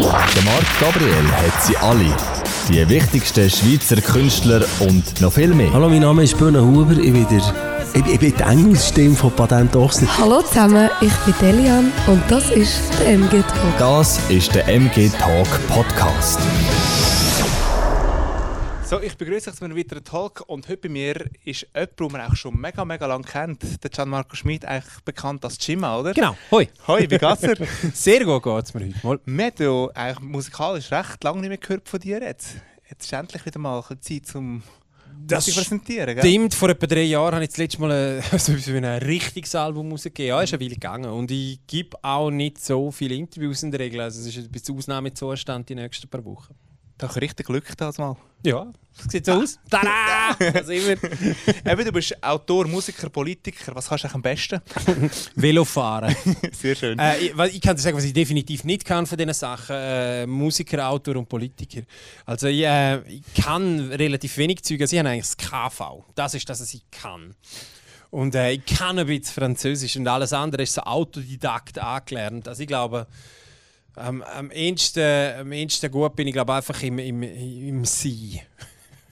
Der Marc Gabriel hat sie alle. Die wichtigsten Schweizer Künstler und noch viel mehr. Hallo, mein Name ist Böhne Huber. Ich bin, der, ich, ich bin die Engelsstimme von Patent Ochsner. Hallo zusammen, ich bin Delian und das ist der MG Talk. Das ist der MG Talk Podcast. So, ich begrüße euch zu einem weiteren Talk und heute bei mir ist jemand, den man auch schon mega, mega lange kennt. Der Gianmarco Schmid, eigentlich bekannt als Jimma, oder? Genau, hoi. Hoi, wie geht's dir? Sehr gut geht es mir heute mal. Wir haben ja eigentlich musikalisch recht lange nicht mehr gehört von dir jetzt. Jetzt ist endlich wieder mal Zeit zum Das Musik präsentieren, gell? Stimmt, vor etwa drei Jahren habe ich das letzte Mal ein, so ein richtiges Album rausgegeben. Ja, ist eine Weile gegangen. Und ich gebe auch nicht so viele Interviews in der Regel. Also es ist ein bisschen Ausnahmezustand die nächsten paar Wochen. Da habe ich richtig Glück das mal. Ja, das sieht so aus. Tada! Das immer. Eben, du bist Autor, Musiker, Politiker. Was kannst du eigentlich am besten? Velofahren. Sehr schön. Äh, ich, kann dir sagen, was ich definitiv nicht kann von diesen Sachen. Äh, Musiker, Autor und Politiker. Also ich, äh, ich kann relativ wenig Zeug. Also ich habe eigentlich das KV. Das ist das, was ich kann. Und äh, ich kann ein bisschen Französisch und alles andere ist so Autodidakt angelernt. Also ich glaube, am, am, ehesten, am ehesten gut bin ich glaube einfach im, im, im Sein.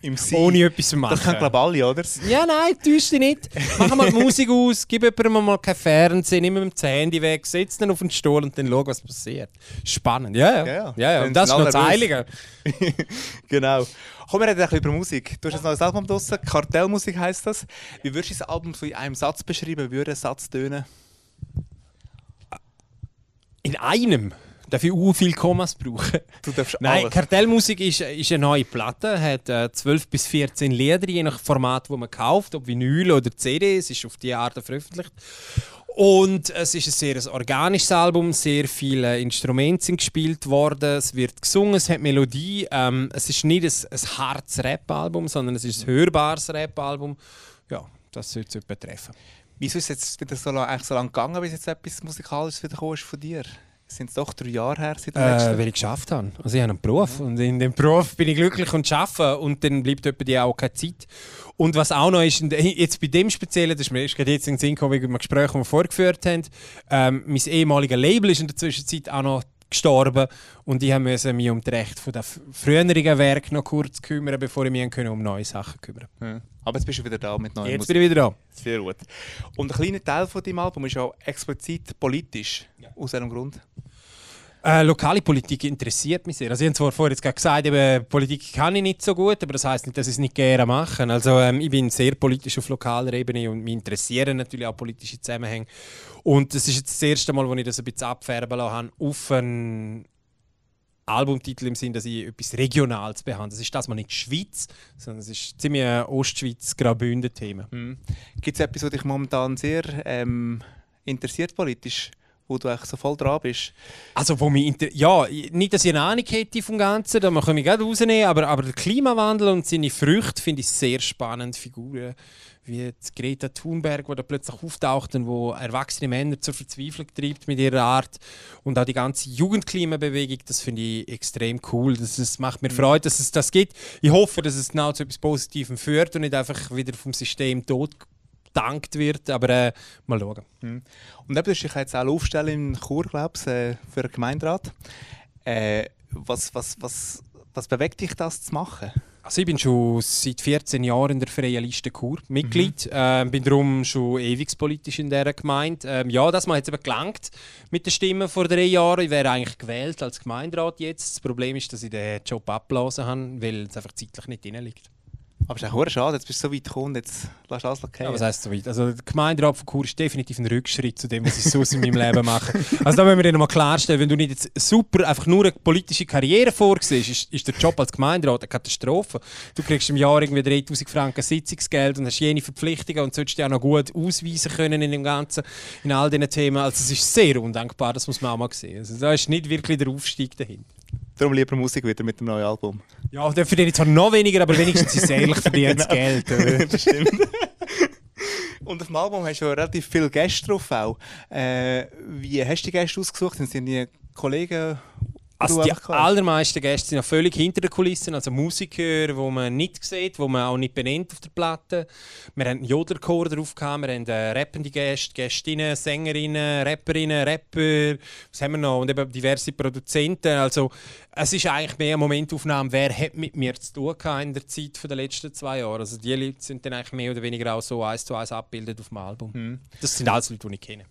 Im Sein. Ohne etwas zu machen. Das können, glaube alle, oder? Ja, nein, täusch dich nicht. Mach mal die Musik aus, gib jemandem mal kein Fernsehen, nimm ihm das Handy weg, setz ihn auf den Stuhl und dann schau, was passiert. Spannend, ja, ja. Ja, ja, ja. Dann Und das ist noch das Heilige. Genau. Komm, wir reden ein bisschen über Musik. Du hast jetzt noch ein Album draussen, Kartellmusik heisst das. Wie würdest du das Album so in einem Satz beschreiben? Wie würde ein Satz tönen? In einem darf ich u viel Kommas brauchen. Du darfst Nein, alles. Kartellmusik ist, ist eine neue Platte, hat äh, 12 bis 14 Lieder, je nach Format, wo man kauft, ob Vinyl oder CD, es ist auf die Art veröffentlicht. Und es ist ein sehr organisches Album, sehr viele Instrumente sind gespielt worden, es wird gesungen, es hat Melodie. Ähm, es ist nicht ein, ein hartes Rap-Album, sondern es ist ein hörbares Rap-Album. Ja, das sollte es etwa treffen. Wieso ist es jetzt wieder so lang, eigentlich so lange gegangen, bis jetzt etwas Musikalisches wieder ist von dir? Es sind doch drei Jahre her seit dem Äh, letzten. weil ich geschafft habe. Also ich habe einen Beruf und in dem Beruf bin ich glücklich und arbeite und dann bleibt etwa die auch keine Zeit. Und was auch noch ist, jetzt bei dem Speziellen, das ist mir erst gerade jetzt in den Sinn gekommen, wegen einem Gespräch, das wir vorgeführt haben, ähm, mein ehemaliger Label ist in der Zwischenzeit auch noch gestorben und ich musste mich um die Rechte von der f- früheren Werk noch kurz kümmern, bevor ich mich um neue Sachen kümmern Ja. Aber jetzt bist du wieder da mit neuen Jetzt Musik. bin ich wieder da. Sehr gut. Und ein kleiner Teil von deinem Album ist auch explizit politisch. Aus welchem Grund? Äh, lokale Politik interessiert mich sehr. Also ich habe vorher jetzt gesagt, eben, Politik kann ich nicht so gut, aber das heißt nicht, dass ich es nicht gerne mache. Also ähm, ich bin sehr politisch auf lokaler Ebene und mich interessieren natürlich auch politische Zusammenhänge. Und das ist jetzt das erste Mal, wo ich das ein bisschen abfärben lassen habe, auf einen Albumtitel im Sinn, dass ich etwas Regionales behandle. Das ist das mal nicht Schweiz, sondern es ist ziemlich ein Ostschweiz-Graubünden-Thema. Gibt es etwas, was dich momentan sehr ähm, interessiert politisch, wo du eigentlich so voll dran bist? Also, wo mich ja, nicht, dass ich eine Ahnung hätte vom Ganzen, da kann ich gerade rausnehmen, aber, aber der Klimawandel und seine Früchte finde ich sehr spannend. Figuren wie Greta Thunberg, die da plötzlich auftaucht und wo erwachsene Männer zur Verzweiflung treibt mit ihrer Art. Und auch die ganze Jugendklimabewegung, das finde ich extrem cool. Das, es macht mir Freude, dass es das gibt. Ich hoffe, dass es genau zu etwas Positivem führt und nicht einfach wieder vom System tot gedankt wird. Aber äh, mal schauen. Und eben, du dich jetzt auch aufstellen in Chur, glaubst äh, für den Gemeinderat. Äh, was, was, was, was bewegt dich, das zu machen? Also ich bin schon seit 14 Jahren in der Freien Liste Chur Mitglied. Ähm, bin darum schon ewig politisch in dieser Gemeinde. Ähm, ja, das hat jetzt eben gelangt mit den Stimmen vor drei Jahren. Ich wäre eigentlich gewählt als Gemeinderat jetzt. Das Problem ist, dass ich den Job abgeblasen habe, weil es einfach zeitlich nicht drin liegt. Aber es ist auch schade, jetzt bist du so weit gekommen, jetzt du alles Ja, okay. was heisst so weit? Also der Gemeinderat von Chur ist definitiv ein Rückschritt zu dem, was ich sonst in meinem Leben mache. Also da müssen wir dir nochmal klarstellen, wenn du nicht jetzt super einfach nur eine politische Karriere vorsiehst, ist, ist der Job als Gemeinderat eine Katastrophe. Du kriegst im Jahr irgendwie 3000 Franken Sitzungsgeld und hast jene Verpflichtungen und solltest dich auch noch gut ausweisen können in dem Ganzen, in all diesen Themen. Also es ist sehr undankbar, das muss man auch mal sehen. Also da ist nicht wirklich der Aufstieg dahinter. Darum lieber Musik wieder mit dem neuen Album. Ja, der verdiene ich zwar noch weniger, aber wenigstens ist es ehrlich verdientes Geld. oder? das stimmt. Und auf dem Album hast du ja relativ viele Gäste drauf auch. Äh, wie hast du die Gäste ausgesucht? Sind die Kollegen Also die allermeisten Gäste sind ja völlig hinter den Kulissen, also Musiker, die man nicht sieht, die man auch nicht benennt auf der Platte. Wir haben einen Jodlerchor drauf, gehabt, wir haben äh, rappende Gäste, Gästinnen, Sängerinnen, Rapperinnen, Rapper, was haben wir noch? Und eben diverse Produzenten. Also es ist eigentlich mehr eine Momentaufnahme, wer hat mit mir zu tun gehabt in der Zeit der letzten zwei Jahre. Also die Leute sind dann eigentlich mehr oder weniger auch so eins zu eins abgebildet auf dem Album. Mhm. Das sind alles Leute, die ich kenne.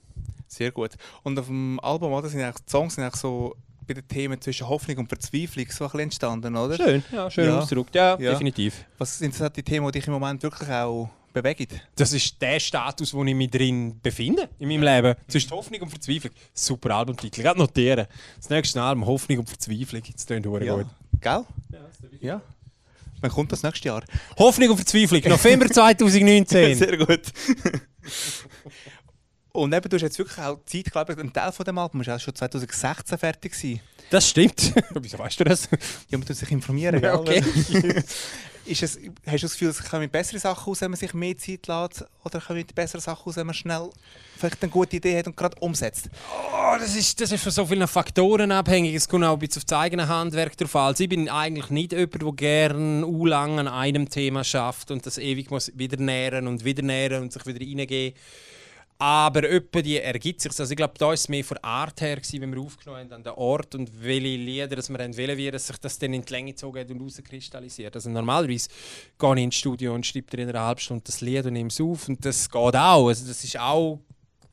Sehr gut. Und auf dem Album, oder, sind eigentlich, die Songs sind eigentlich so bei den Themen zwischen Hoffnung und Verzweiflung so ein bisschen entstanden, oder? Schön, ja, schön Ja. ausgedrückt. Ja, Ja. definitiv. Was sind so die Themen, die dich im Moment wirklich auch bewegen? Das ist der Status, wo ich mich drin befinde in meinem Leben. Zwischen Hoffnung und Verzweiflung. Super Albumtitel. Gerade notieren. Das nächste Album Hoffnung und Verzweiflung. Jetzt klingt Ja. gut. Gell? Ja. Wann kommt das nächste Jahr? Hoffnung und Verzweiflung. November 2019. Sehr gut. Und eben, du hast jetzt wirklich auch Zeit, glaube ich, ein Teil von dem Album ist auch schon 2016 fertig gewesen. Das stimmt. Wieso weißt du das? Ja, man muss sich informieren, Ja, okay. ist es, hast du das Gefühl, es kommen bessere Sachen raus, wenn man sich mehr Zeit lässt? Oder kommen bessere Sachen raus, wenn man schnell vielleicht eine gute Idee hat und gerade umsetzt? Oh, das, ist, das ist von so vielen Faktoren abhängig. Es kommt auch ein bisschen auf das eigene Handwerk drauf an. Also ich bin eigentlich nicht jemand, der gerne u lang an einem Thema schafft und das ewig muss wieder nähren und wieder nähren und sich wieder reingehen. Aber öppe die ergibt sich. Also ich glaube, da war es mehr von Art her, gewesen, wenn wir aufgenommen haben an den Ort und welche Lieder dass wir haben wollen, wie dass sich das dann in die Länge gezogen hat und herauskristallisiert. Also normalerweise gehe ich ins Studio und schreibe dir in einer halben Stunde das Lied und nehme es auf und das geht auch. Also das ist auch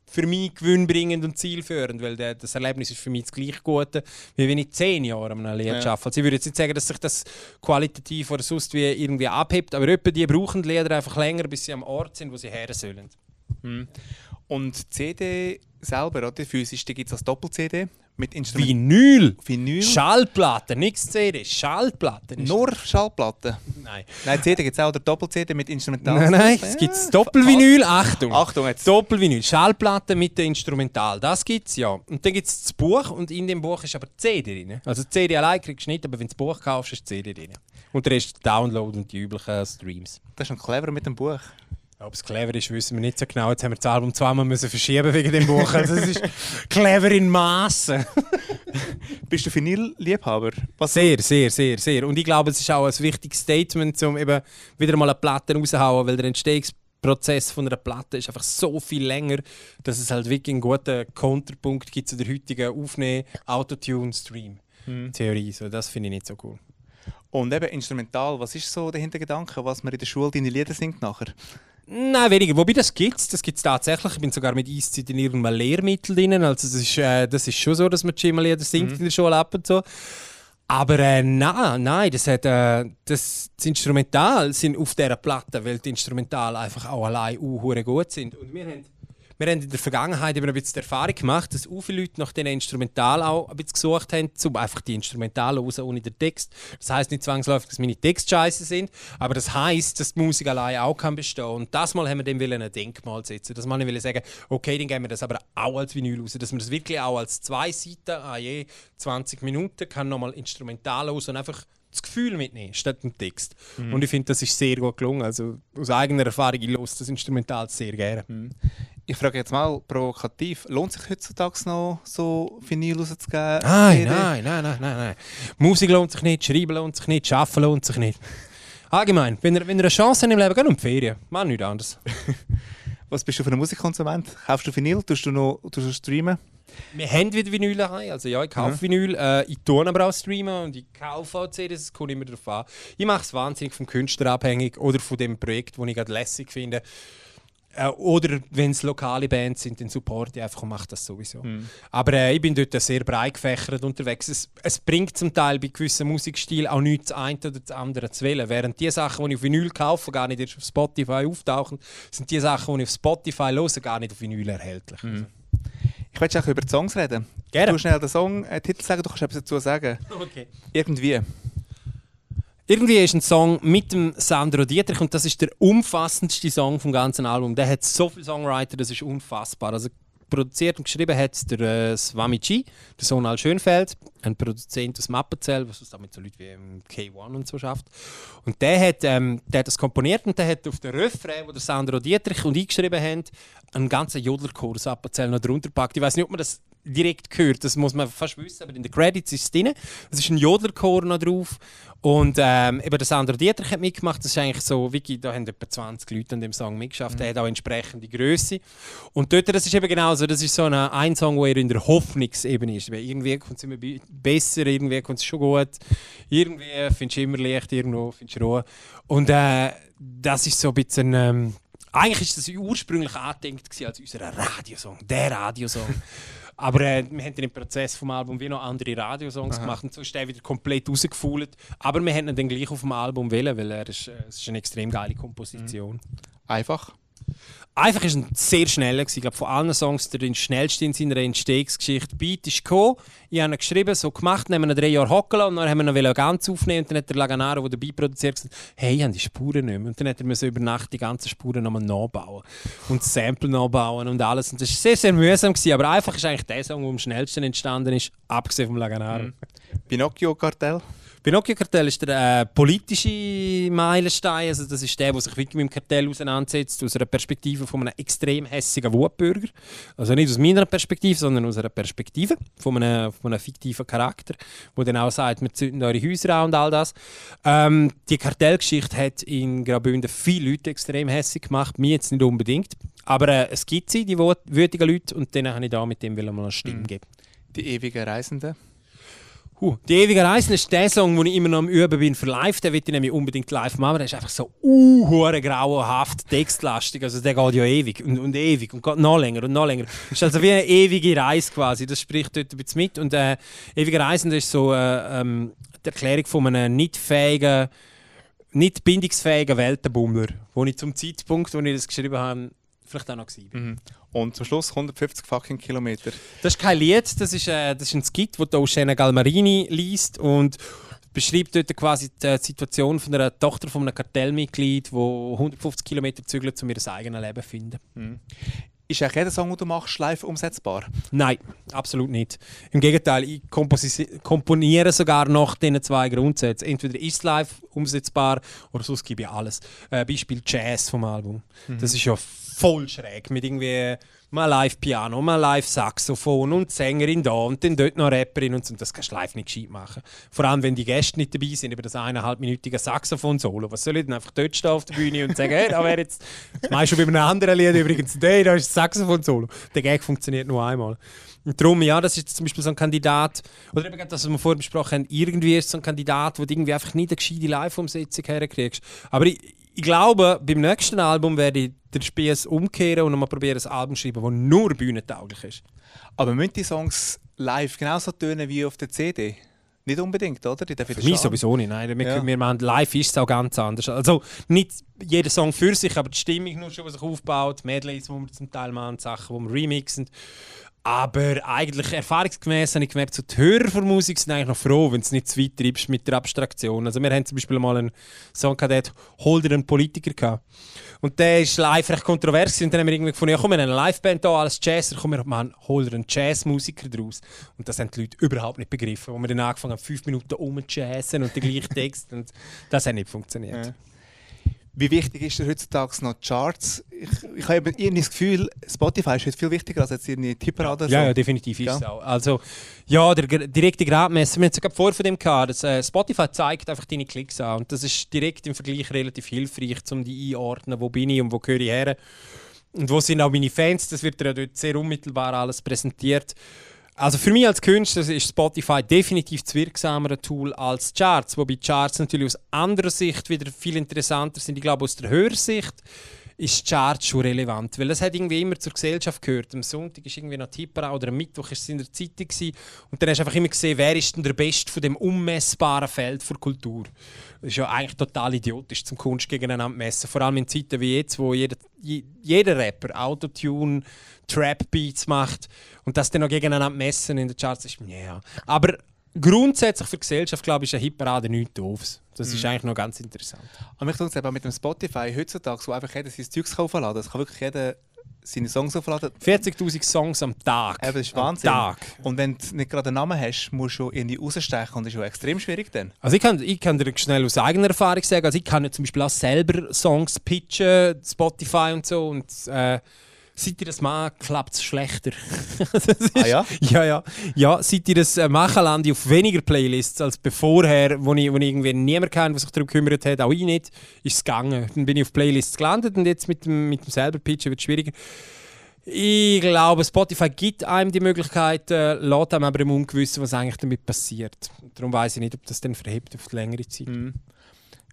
für mich gewinnbringend und zielführend, weil der, das Erlebnis ist für mich das gleich Gute, wie wenn ich zehn Jahre an einem Lied Ja. arbeite. Also ich würde jetzt nicht sagen, dass sich das qualitativ oder sonst wie irgendwie abhebt, aber etwa die brauchen die Lieder einfach länger, bis sie am Ort sind, wo sie her sollen. Und die CD selber, oder? Physisch, die gibt es als Doppel-CD mit Instrument. Vinyl! Vinyl. Schallplatte, nichts CD, Schallplatte. Nur Schallplatten. Nein. Nein, CD gibt es auch, der Doppel-CD mit Instrumental. Nein, nein, es gibt Doppelvinyl, Achtung. Achtung jetzt. Doppelvinyl, Schallplatte mit der Instrumental, das gibt es ja. Und dann gibt es das Buch und in dem Buch ist aber die CD drin. Also die CD allein kriegst du nicht, aber wenn du das Buch kaufst, ist die CD drin. Und der Rest Download und die üblichen Streams. Das ist schon clever mit dem Buch. Ob es clever ist, wissen wir nicht so genau. Jetzt haben wir das Album zweimal müssen verschieben wegen dem Buch. Also es ist clever in Massen. Bist du Vinyl-Liebhaber? Sehr, sehr, sehr, sehr. Und ich glaube, es ist auch ein wichtiges Statement, um eben wieder mal eine Platte rauszuhauen, weil der Entstehungsprozess von einer Platte ist einfach so viel länger, dass es halt wirklich einen guten Konterpunkt gibt zu der heutigen Aufnehmen, Autotune, Stream. Theorie, so, das finde ich nicht so cool. Und eben instrumental, was ist so der Hintergedanke, was man in der Schule deine Lieder singt nachher? Nein, weniger. Wobei das gibt es, das gibt es tatsächlich. Ich bin sogar mit Eiszeit in irgendeinem Lehrmittel drin. Also das ist, äh, das ist schon so, dass man Schimmerlieder singt in der Schule ab und so. Aber äh, nein, nein, das, hat, äh, das, das Instrumental sind auf dieser Platte, weil die Instrumental einfach auch allein uh, gut sind. Und wir haben, wir haben in der Vergangenheit eben ein bisschen die Erfahrung gemacht, dass auch viele Leute nach diesen Instrumental auch ein bisschen gesucht haben, um einfach die Instrumental raus ohne den Text. Das heißt nicht zwangsläufig, dass meine Texte scheiße sind, aber das heißt, dass die Musik allein auch kann bestehen. Und das Mal haben wir dem ein Denkmal setzen. Das Mal wollen wir sagen, okay, dann geben wir das aber auch als Vinyl raus, dass man das wirklich auch als zwei Seiten, ah je 20 Minuten, kann nochmal instrumental raus und einfach das Gefühl mitnehmen, statt dem Text. Und ich finde, das ist sehr gut gelungen. Also aus eigener Erfahrung, ich höre das Instrumental sehr gerne. Ich frage jetzt mal provokativ, lohnt sich heutzutage noch so Vinyl rauszugeben? Nein, nein, nein, nein, nein, nein. Musik lohnt sich nicht, Schreiben lohnt sich nicht, Arbeiten lohnt sich nicht. Allgemein, wenn ihr, wenn ihr eine Chance habt im Leben, geht um die Ferien. Mach nichts anderes. Was bist du für ein Musikkonsument? Kaufst du Vinyl? Tust du noch tust du streamen? Wir haben wieder Vinyl daheim. Also ja, ich kaufe Vinyl. Äh, ich tue aber auch streamen und ich kaufe auch CDs. Es kommt immer darauf an. Ich mache es wahnsinnig vom Künstler abhängig oder von dem Projekt, das ich gerade lässig finde. Äh, oder wenn es lokale Bands sind, dann supporte ich einfach und mache das sowieso. Aber äh, ich bin dort sehr breit gefächert unterwegs. Es, es bringt zum Teil bei gewissen Musikstilen auch nichts, das eine oder das andere zu wählen. Während die Sachen, die ich auf Vinyl kaufe, gar nicht erst auf Spotify auftauchen, sind die Sachen, die ich auf Spotify höre, gar nicht auf Vinyl erhältlich. Also, Ich möchte auch über die Songs reden. Gerne. Du schnell den Song, äh, Titel sagen, du kannst etwas dazu sagen. okay. Irgendwie. Irgendwie ist ein Song mit dem Sandro Dietrich und das ist der umfassendste Song vom ganzen Album. Der hat so viele Songwriter, das ist unfassbar. Also produziert und geschrieben hat der äh, Swami G, der Sohn Al Schönfeld, ein Produzent aus Mappenzell, was es mit so Leuten wie ähm, K1 und so schafft. Und der hat, ähm, der hat das komponiert und der hat auf den Refrain, wo der Sandro Dietrich und ich geschrieben haben, einen ganzen Jodlerchor aus Appenzell noch drunter gepackt. Ich weiß nicht, ob man das direkt gehört. Das muss man fast wissen, aber in den Credits ist es drin. Es ist ein Jodlerchor noch drauf. Und ähm, eben der Sandro Dietrich hat mitgemacht. Das ist eigentlich so, wirklich, da haben etwa 20 Leute an dem Song mitgeschafft. Der hat auch entsprechende Größe. Und dort, das ist eben genau so, das ist so eine, ein Song, wo er in der Hoffnungsebene ist. Weil irgendwie kommt es immer be- besser, irgendwie kommt es schon gut. Irgendwie findest du immer Licht, irgendwo findest du Ruhe. Und äh, das ist so ein bisschen... Ähm, eigentlich ist das ursprünglich angedenkt als unser Radiosong, der Radiosong. Aber äh, wir haben dann im Prozess vom Album wie noch andere Radiosongs gemacht und so ist der wieder komplett rausgefuhlt. Aber wir haben ihn dann gleich auf dem Album wählen, weil er ist, äh, es ist eine extrem geile Komposition. Einfach. Einfach ist ein sehr schneller gewesen. Ich glaube, von allen Songs der schnellste in seiner Entstehungsgeschichte. Beat ist gekommen, ich habe ihn geschrieben, so gemacht, dann haben wir ihn drei Jahre hocken und dann haben wir ihn ganz aufnehmen und dann hat der Laganaro, der dabei produziert, gesagt, hey, ich habe die Spuren nicht mehr. Und dann hat er müssen über Nacht die ganzen Spuren nochmal nachbauen und Sample nachbauen und alles. Und das war sehr, sehr mühsam, gewesen. aber einfach ist eigentlich der Song, der am schnellsten entstanden ist, abgesehen vom Laganaro. Pinocchio-Kartell. Pinocchio-Kartell ist der äh, politische Meilenstein. Also das ist der, der sich wirklich mit dem Kartell auseinandersetzt, aus einer Perspektive von einem extrem hässigen Wutbürger. Also nicht aus meiner Perspektive, sondern aus einer Perspektive von einem, von einem fiktiven Charakter, der dann auch sagt, wir zünden eure Häuser an und all das. Ähm, die Kartellgeschichte hat in Graubünden viele Leute extrem hässig gemacht, mir jetzt nicht unbedingt. Aber äh, es gibt sie, die wütigen Leute, und denen habe ich da mit dem will mal eine Stimme geben. Die ewigen Reisenden. Huh. Die ewige Reise ist der Song, den ich immer noch am Üben bin für live. Den will ich nämlich unbedingt live machen. Der ist einfach so uh, hure grauenhaft, textlastig. Also der geht ja ewig und, und ewig und geht noch länger und noch länger. Das ist also wie eine ewige Reise quasi. Das spricht dort ein bisschen mit. Und äh, ewige Reisen ist so äh, ähm, die Erklärung von einem nicht fähigen, nicht bindungsfähigen Weltenbummler, wo ich zum Zeitpunkt, wo ich das geschrieben habe, vielleicht auch noch war. Mhm. Und zum Schluss 150 fucking Kilometer. Das ist kein Lied, das ist, äh, das ist ein Skit, den Oceana Galmarini liest und beschreibt dort quasi die Situation von einer Tochter von einem Kartellmitglied, die 150 Kilometer zügelt, um ihr eigenes Leben zu finden. Ist eigentlich jeder Song, den du machst, live umsetzbar? Nein, absolut nicht. Im Gegenteil, ich komponiere sogar nach diesen zwei Grundsätzen. Entweder ist es live umsetzbar oder sonst gebe ich alles. Äh, Beispiel Jazz vom Album. Das ist ja voll schräg mit irgendwie mal Live-Piano, mal Live-Saxophon und Sängerin da und dann dort noch Rapperin und so. Das kannst du live nicht gescheit machen. Vor allem, wenn die Gäste nicht dabei sind, über das eineinhalbminütige Saxophon-Solo. Was soll ich denn einfach dort stehen auf der Bühne und sagen, hey, da wäre jetzt, das meinst du bei einem anderen Lied übrigens, hey, da ist das Saxophon-Solo. Der Gag funktioniert nur einmal. Und darum, ja, das ist zum Beispiel so ein Kandidat, oder eben das, was wir vorhin besprochen haben, irgendwie ist so ein Kandidat, wo du irgendwie einfach nicht eine gescheite Live-Umsetzung herkriegst. Aber ich, ich glaube, beim nächsten Album werde ich den Spieß umkehren und nochmal probieren, ein Album zu schreiben, das nur bühnentauglich ist. Aber müssen die Songs live genauso tönen wie auf der CD? Nicht unbedingt, oder? Die Für mich sowieso nicht. Nein, wir, Ja. wir machen live ist es auch ganz anders. Also nicht jeder Song für sich, aber die Stimmung nur schon, was sich aufbaut, Medleys, die wir zum Teil machen, Sachen, die wir remixen. Aber eigentlich erfahrungsgemäß habe ich gemerkt, so die Hörer von Musik sind eigentlich noch froh, wenn du es nicht zu weit treibst mit der Abstraktion. Also wir haben zum Beispiel mal einen Song gehabt, der hat «Hol dir einen Politiker» gehabt. Und der ist live recht kontrovers und dann haben wir irgendwie gefunden, ja komm, wir haben eine Liveband da, alles Jazzer, komm, wir machen, hol dir einen Jazzmusiker draus. Und das haben die Leute überhaupt nicht begriffen, wo wir dann angefangen haben, fünf Minuten rumzujazzen und den gleichen Text und das hat nicht funktioniert. Ja. Wie wichtig ist dir heutzutage noch die Charts? Ich, ich habe irgendwie das Gefühl, Spotify ist heute viel wichtiger als jetzt irgendwie Tipperade. Ja, ja, definitiv ist Ja. es auch. Also, ja, der direkte Gradmesser, wir haben sogar vor von dem gehabt, dass, äh, Spotify zeigt einfach deine Klicks an und das ist direkt im Vergleich relativ hilfreich, um die einordnen, wo bin ich und wo gehöre ich her. Und wo sind auch meine Fans, das wird ja dort sehr unmittelbar alles präsentiert. Also für mich als Künstler ist Spotify definitiv das wirksamere Tool als Charts, wobei Charts natürlich aus anderer Sicht wieder viel interessanter sind. Ich glaube, aus der Hörsicht ist Charts schon relevant, weil das hat irgendwie immer zur Gesellschaft gehört. Am Sonntag ist irgendwie noch Tipper oder am Mittwoch ist es in der Zeitung gewesen. und dann hast du einfach immer gesehen, wer ist denn der Beste von dem unmessbaren Feld der Kultur. Das ist ja eigentlich total idiotisch, zum Kunst gegeneinander zu messen. Vor allem in Zeiten wie jetzt, wo jeder, je- jeder Rapper Autotune, Trap-Beats macht und das dann noch gegeneinander messen in den Charts ist, ja. Aber grundsätzlich für die Gesellschaft, glaube ich, ist eine Hitparade nichts Doofes. Das ist eigentlich noch ganz interessant. Und mich tut es eben mit dem Spotify heutzutage, wo einfach jeder sein Zeugs aufladen kann. Es kann wirklich jeder seine Songs aufladen. 40'000 Songs am Tag. Eben, das ist Am Wahnsinn. Tag. Und wenn du nicht gerade einen Namen hast, musst du irgendwie rausstechen und das ist schon extrem schwierig dann. Also ich kann, ich kann dir schnell aus eigener Erfahrung sagen, also ich kann ja zum Beispiel auch selber Songs pitchen, Spotify und so und äh, Seit ihr das macht, klappt es schlechter. Ah ja? Ja, ja. Ja, seit ihr das äh, machen, lande ich auf weniger Playlists als bevorher, wo ich, wo ich irgendwie niemand kennt, der sich darum gekümmert hat, auch ich nicht, ist es gegangen. Dann bin ich auf Playlists gelandet und jetzt mit dem, mit dem selber Pitchen wird es schwieriger. Ich glaube, Spotify gibt einem die Möglichkeit, äh, lässt einem aber im Ungewissen, was eigentlich damit passiert. Darum weiß ich nicht, ob das dann verhebt auf die längere Zeit. Mhm.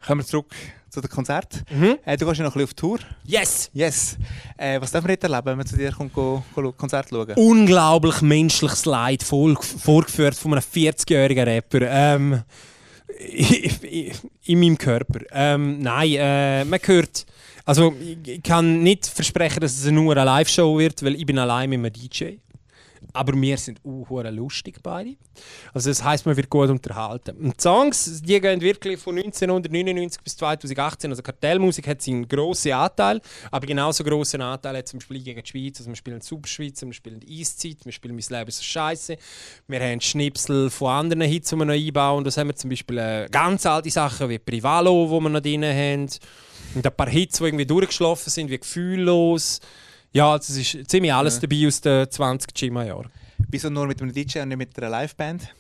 Kommen wir zurück zu den Konzerten. Mhm. Äh, du gehst ja noch ein bisschen auf Tour. Yes! Yes. Äh, was dürfen wir jetzt erleben, wenn wir zu dir kommt, go, go Konzert schauen? unglaublich menschliches Leid voll, vorgeführt von einem 40-jährigen Rapper. Ähm, in, in meinem Körper. Ähm, nein, äh, man hört. Also, ich kann nicht versprechen, dass es nur eine Live-Show wird, weil ich bin allein mit einem DJ. Aber wir sind uh, lustig beide. Also das heisst, man wird gut unterhalten. Und die Songs, die gehen wirklich von 1999 bis 2018. Also Kartellmusik hat seinen grossen Anteil, aber genauso grossen Anteil hat zum Beispiel gegen die Schweiz. Also wir spielen Superschweiz, wir spielen Eiszeit, wir spielen «Mein Leben ist scheiße». Wir haben Schnipsel von anderen Hits, die wir noch einbauen. Das haben wir zum Beispiel äh, ganz alte Sachen wie «Privalo», die wir noch drin haben. Und ein paar Hits, die irgendwie durchgeschlafen sind, wie «Gefühllos». Ja, also es ist ziemlich alles dabei aus den 20 Gima-Jahren. Wieso nur mit einem DJ und nicht mit einer Liveband?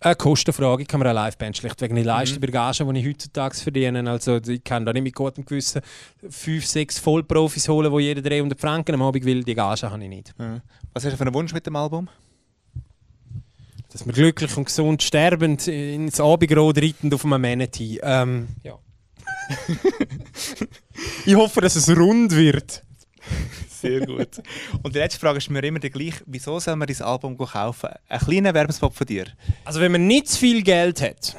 Eine Kostenfrage, ich kann mir eine Liveband schlichtweg nicht leisten bei der Gage, die ich heutzutage verdiene. Also ich kann da nicht mit gutem Gewissen fünf, sechs Vollprofis holen, die jeder 300 Franken am Abend will. Die Gage habe ich nicht. Was hast du für einen Wunsch mit dem Album? Dass wir glücklich und gesund sterbend ins Abendrot reitend auf einem Manatee. Ähm, ja. ich hoffe, dass es rund wird. Sehr gut. Und die letzte Frage ist mir immer die gleiche. Wieso soll man dieses Album kaufen? Ein kleiner Werbespot von dir. Also wenn man nicht zu viel Geld hat,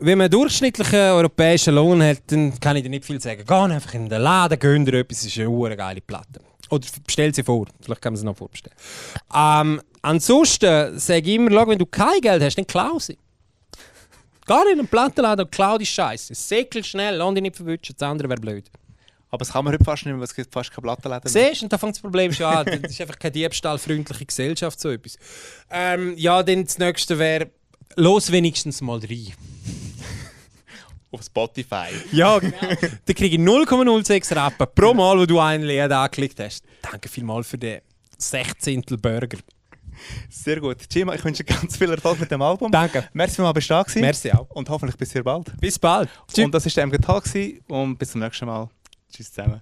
wenn man einen durchschnittlichen europäischen Lohn hat, dann kann ich dir nicht viel sagen. Geh einfach in den Laden, gönn dir etwas, ist eine geile Platte. Oder bestell sie vor, vielleicht kann man sie noch vorbestellen. Ähm, ansonsten sage ich immer, schau, wenn du kein Geld hast, dann klau sie. Geh in einen Plattenladen und klau die Scheiße. Säckel schnell, lass dich nicht verwutschen, das andere wäre blöd. Aber das kann man heute fast nicht mehr, weil es gibt fast keine Plattenläden mehr. Siehst du, und da fängt das Problem schon an. Das ist einfach keine diebstahlfreundliche Gesellschaft, so etwas. Ähm, ja, dann das nächste wäre, los wenigstens mal rein. Auf Spotify. Ja, genau. Dann kriege ich 0,06 Rappen pro Mal, wo du einen Lied angeklickt hast. Danke vielmals für den 16. Burger. Sehr gut. Gima, ich wünsche dir ganz viel Erfolg mit dem Album. Danke. Merci für mal bestehen gewesen. Merci auch. Und hoffentlich bis sehr bald. Bis bald. Tschüss. Und das war der MG Talk und bis zum nächsten Mal. Tschüss zusammen.